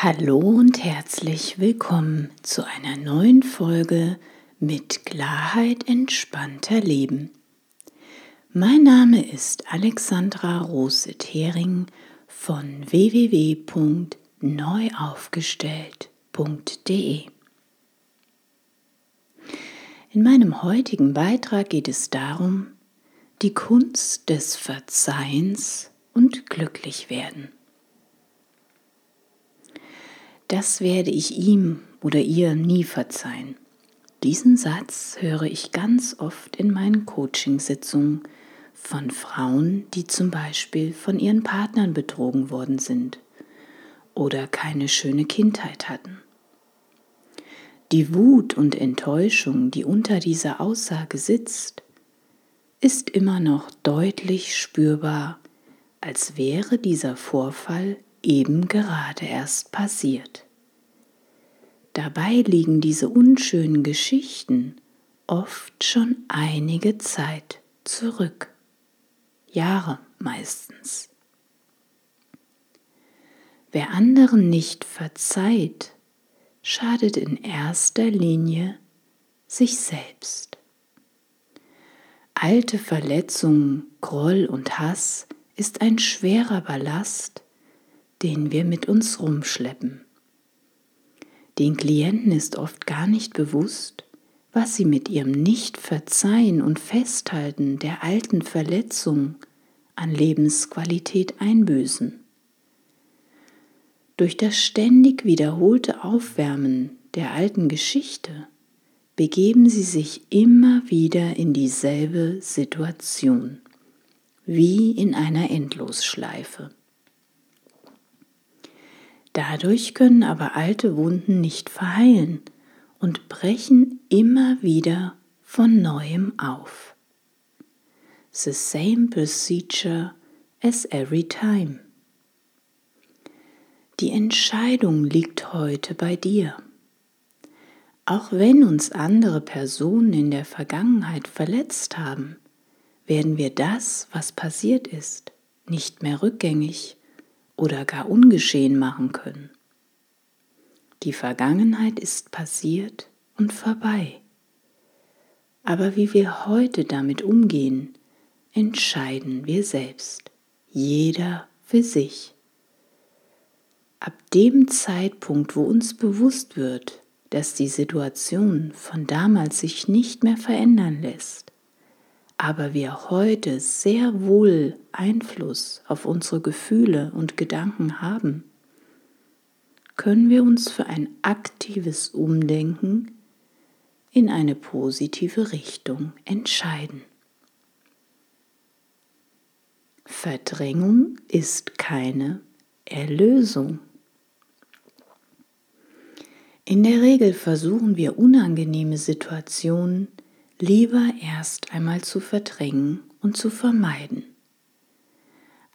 Hallo und herzlich willkommen zu einer neuen Folge mit Klarheit entspannter Leben. Mein Name ist Alexandra Rose-Thering von www.neuaufgestellt.de. In meinem heutigen Beitrag geht es darum, die Kunst des Verzeihens und Glücklichwerden. Das werde ich ihm oder ihr nie verzeihen. Diesen Satz höre ich ganz oft in meinen Coachingsitzungen von Frauen, die zum Beispiel von ihren Partnern betrogen worden sind oder keine schöne Kindheit hatten. Die Wut und Enttäuschung, die unter dieser Aussage sitzt, ist immer noch deutlich spürbar, als wäre dieser Vorfall eben gerade erst passiert. Dabei liegen diese unschönen Geschichten oft schon einige Zeit zurück, Jahre meistens. Wer anderen nicht verzeiht, schadet in erster Linie sich selbst. Alte Verletzungen, Groll und Hass ist ein schwerer Ballast, den wir mit uns rumschleppen. Den Klienten ist oft gar nicht bewusst, was sie mit ihrem Nicht-Verzeihen und Festhalten der alten Verletzung an Lebensqualität einbüßen. Durch das ständig wiederholte Aufwärmen der alten Geschichte begeben sie sich immer wieder in dieselbe Situation, wie in einer Endlosschleife. Dadurch können aber alte Wunden nicht verheilen und brechen immer wieder von neuem auf. The same procedure as every time. Die Entscheidung liegt heute bei dir. Auch wenn uns andere Personen in der Vergangenheit verletzt haben, werden wir das, was passiert ist, nicht mehr rückgängig oder gar ungeschehen machen können. Die Vergangenheit ist passiert und vorbei. Aber wie wir heute damit umgehen, entscheiden wir selbst, jeder für sich. Ab dem Zeitpunkt, wo uns bewusst wird, dass die Situation von damals sich nicht mehr verändern lässt, aber wir heute sehr wohl Einfluss auf unsere Gefühle und Gedanken haben, können wir uns für ein aktives Umdenken in eine positive Richtung entscheiden. Verdrängung ist keine Erlösung. In der Regel versuchen wir unangenehme Situationen lieber erst einmal zu verdrängen und zu vermeiden.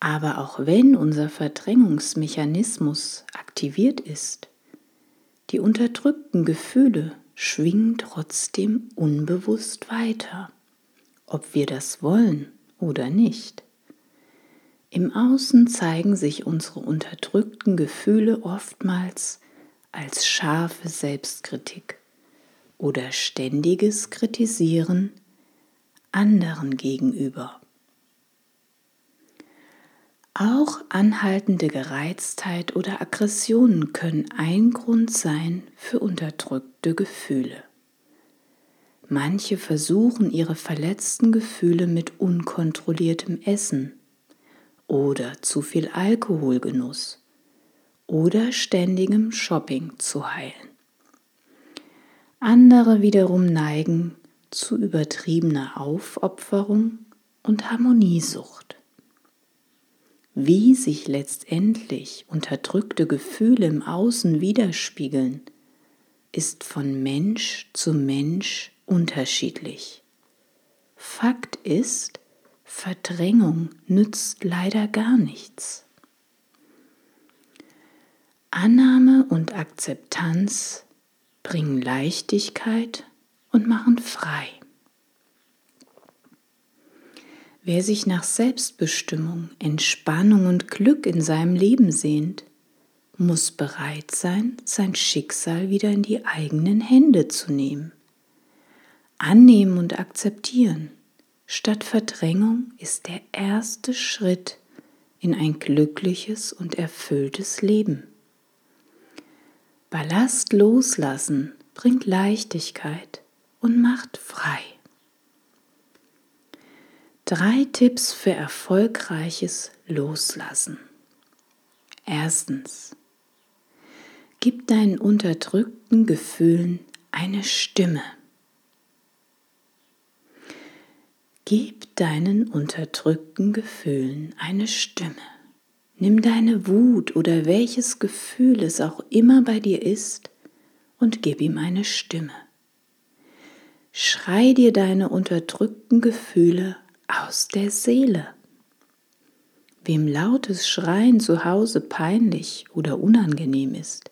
Aber auch wenn unser Verdrängungsmechanismus aktiviert ist, die unterdrückten Gefühle schwingen trotzdem unbewusst weiter, ob wir das wollen oder nicht. Im Außen zeigen sich unsere unterdrückten Gefühle oftmals als scharfe Selbstkritik oder ständiges Kritisieren anderen gegenüber. Auch anhaltende Gereiztheit oder Aggressionen können ein Grund sein für unterdrückte Gefühle. Manche versuchen ihre verletzten Gefühle mit unkontrolliertem Essen oder zu viel Alkoholgenuss oder ständigem Shopping zu heilen. Andere wiederum neigen zu übertriebener Aufopferung und Harmoniesucht. Wie sich letztendlich unterdrückte Gefühle im Außen widerspiegeln, ist von Mensch zu Mensch unterschiedlich. Fakt ist, Verdrängung nützt leider gar nichts. Annahme und Akzeptanz bringen Leichtigkeit und machen frei. Wer sich nach Selbstbestimmung, Entspannung und Glück in seinem Leben sehnt, muss bereit sein, sein Schicksal wieder in die eigenen Hände zu nehmen. Annehmen und akzeptieren statt Verdrängung ist der erste Schritt in ein glückliches und erfülltes Leben. Ballast loslassen bringt Leichtigkeit und macht frei. Drei Tipps für erfolgreiches Loslassen. Erstens. Gib deinen unterdrückten Gefühlen eine Stimme. Gib deinen unterdrückten Gefühlen eine Stimme. Nimm deine Wut oder welches Gefühl es auch immer bei dir ist und gib ihm eine Stimme. Schrei dir deine unterdrückten Gefühle aus der Seele. Wem lautes Schreien zu Hause peinlich oder unangenehm ist,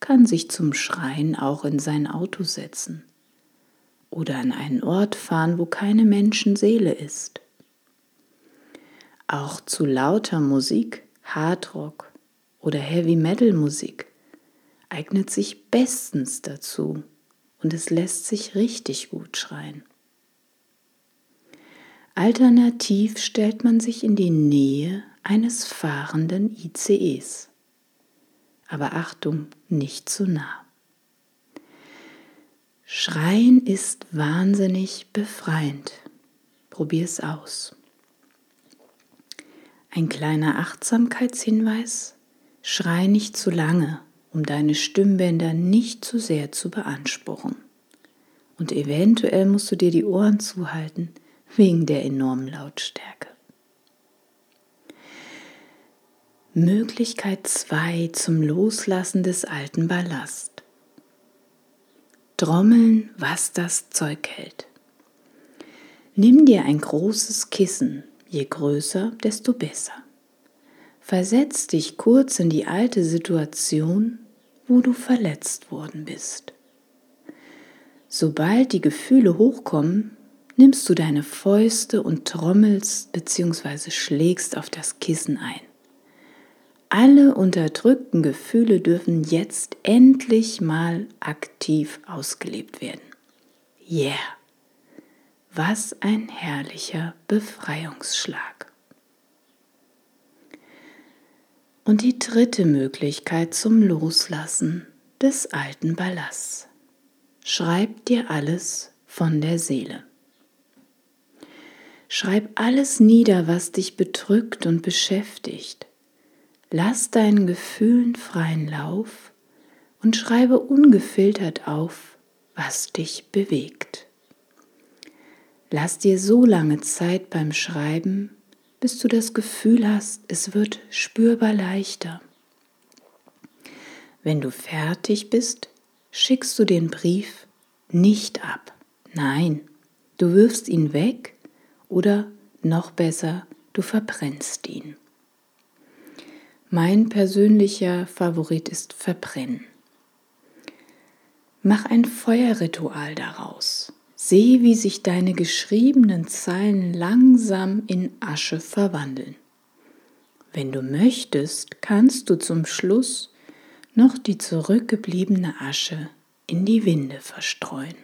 kann sich zum Schreien auch in sein Auto setzen oder an einen Ort fahren, wo keine Menschenseele ist. Auch zu lauter Musik, Hardrock oder Heavy Metal Musik eignet sich bestens dazu und es lässt sich richtig gut schreien. Alternativ stellt man sich in die Nähe eines fahrenden ICEs. Aber Achtung, nicht zu nah. Schreien ist wahnsinnig befreiend. Probier es aus. Ein kleiner Achtsamkeitshinweis. Schrei nicht zu lange, um deine Stimmbänder nicht zu sehr zu beanspruchen. Und eventuell musst du dir die Ohren zuhalten, wegen der enormen Lautstärke. Möglichkeit 2 zum Loslassen des alten Ballast. Trommeln, was das Zeug hält. Nimm dir ein großes Kissen, je größer, desto besser. Versetz dich kurz in die alte Situation, wo du verletzt worden bist. Sobald die Gefühle hochkommen, nimmst du deine Fäuste und trommelst bzw. schlägst auf das Kissen ein. Alle unterdrückten Gefühle dürfen jetzt endlich mal aktiv ausgelebt werden. Yeah! Was ein herrlicher Befreiungsschlag. Und die dritte Möglichkeit zum Loslassen des alten Ballasts. Schreib dir alles von der Seele. Schreib alles nieder, was dich bedrückt und beschäftigt. Lass deinen Gefühlen freien Lauf und schreibe ungefiltert auf, was dich bewegt. Lass dir so lange Zeit beim Schreiben, bis du das Gefühl hast, es wird spürbar leichter. Wenn du fertig bist, schickst du den Brief nicht ab. Nein, du wirfst ihn weg oder noch besser, du verbrennst ihn. Mein persönlicher Favorit ist Verbrennen. Mach ein Feuerritual daraus. Sehe, wie sich deine geschriebenen Zeilen langsam in Asche verwandeln. Wenn du möchtest, kannst du zum Schluss noch die zurückgebliebene Asche in die Winde verstreuen.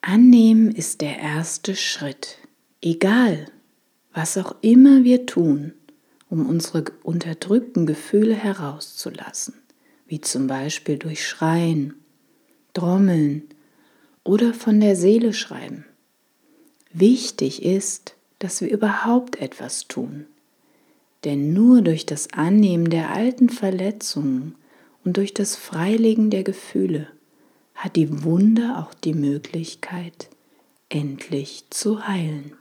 Annehmen ist der erste Schritt, egal was auch immer wir tun, um unsere unterdrückten Gefühle herauszulassen, wie zum Beispiel durch Schreien, Trommeln oder von der Seele schreiben. Wichtig ist, dass wir überhaupt etwas tun, denn nur durch das Annehmen der alten Verletzungen und durch das Freilegen der Gefühle hat die Wunde auch die Möglichkeit, endlich zu heilen.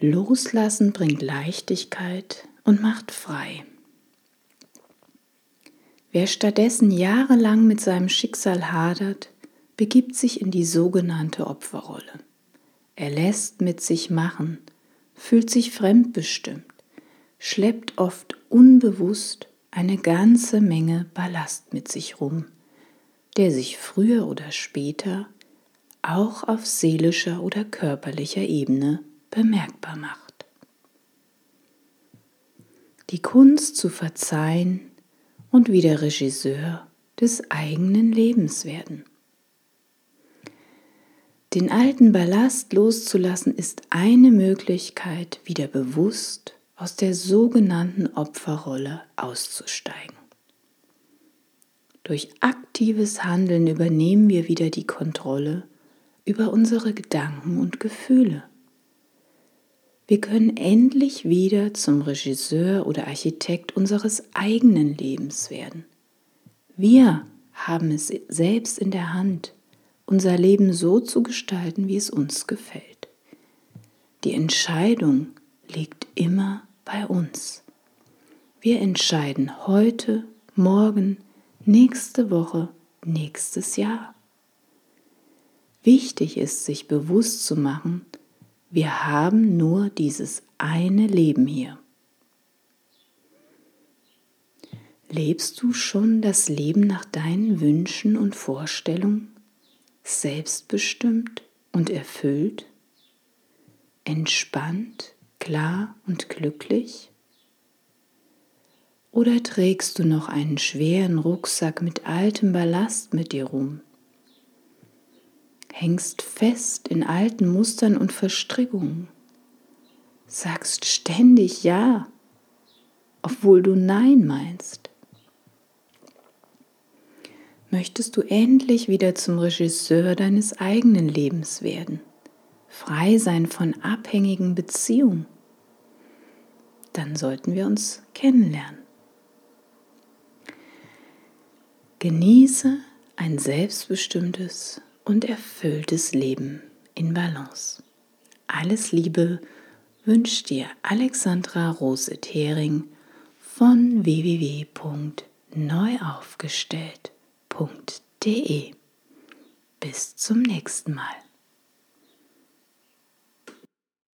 Loslassen bringt Leichtigkeit und macht frei. Wer stattdessen jahrelang mit seinem Schicksal hadert, begibt sich in die sogenannte Opferrolle. Er lässt mit sich machen, fühlt sich fremdbestimmt, schleppt oft unbewusst eine ganze Menge Ballast mit sich rum, der sich früher oder später auch auf seelischer oder körperlicher Ebene bemerkbar macht. die Kunst zu verzeihen und wieder Regisseur des eigenen Lebens werden. Den alten Ballast loszulassen ist eine Möglichkeit, wieder bewusst aus der sogenannten Opferrolle auszusteigen. Durch aktives Handeln übernehmen wir wieder die Kontrolle über unsere Gedanken und Gefühle. Wir können endlich wieder zum Regisseur oder Architekt unseres eigenen Lebens werden. Wir haben es selbst in der Hand, unser Leben so zu gestalten, wie es uns gefällt. Die Entscheidung liegt immer bei uns. Wir entscheiden heute, morgen, nächste Woche, nächstes Jahr. Wichtig ist, sich bewusst zu machen, wir haben nur dieses eine Leben hier. Lebst du schon das Leben nach deinen Wünschen und Vorstellungen, selbstbestimmt und erfüllt, entspannt, klar und glücklich? Oder trägst du noch einen schweren Rucksack mit altem Ballast mit dir rum? Hängst fest in alten Mustern und Verstrickungen? Sagst ständig Ja, obwohl du Nein meinst? Möchtest du endlich wieder zum Regisseur deines eigenen Lebens werden? Frei sein von abhängigen Beziehungen? Dann sollten wir uns kennenlernen. Genieße ein selbstbestimmtes und erfülltes Leben in Balance. Alles Liebe wünscht dir Alexandra Rose-Thering von www.neuaufgestellt.de. Bis zum nächsten Mal.